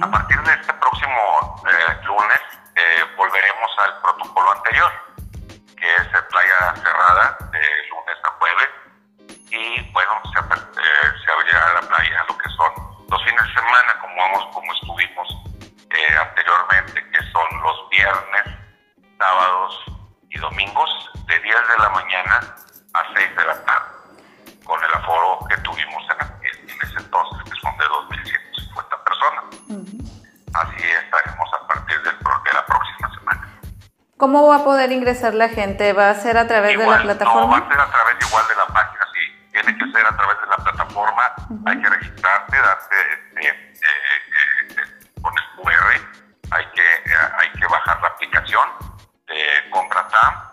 A partir de este próximo eh, lunes eh, volveremos al protocolo anterior, que es de playa cerrada de lunes a jueves. Y bueno, se, eh, se abrirá la playa lo que son los fines de semana, como, hemos, como estuvimos anteriormente, que son los viernes, sábados y domingos, de 10 de la mañana Así estaremos a partir del, de la próxima semana. ¿Cómo va a poder ingresar la gente? ¿Va a ser a través de la plataforma? No, va a ser a través igual de la página, sí. Tiene que ser a través de la plataforma. Hay que registrarse, darse este, eh, eh, con el QR. Hay que, eh, hay que bajar la aplicación de CompraTam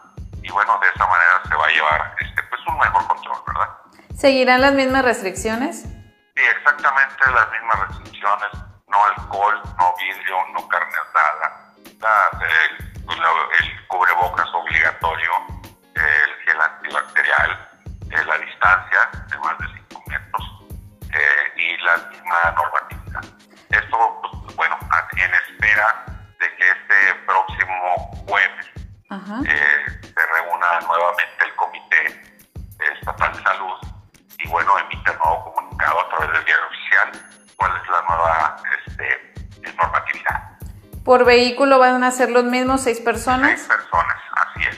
y bueno, de esa manera se va a llevar este, pues un mejor control, ¿verdad? ¿Seguirán las mismas restricciones? Sí, exactamente las mismas restricciones, no alcohol, no vidrio, no carne asada, el, el, cubrebocas obligatorio, el gel antibacterial, eh, la distancia de más de 5 metros eh, y la misma normatividad. Esto, pues, bueno, en espera de que este próximo jueves eh, se reúna nuevamente el Comité Estatal de Salud y bueno, emite ¿Por vehículo van a ser los mismos seis personas? Seis personas, así es.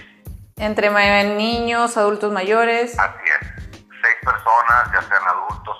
¿Entre niños, adultos mayores? Así es. Seis personas, ya sean adultos,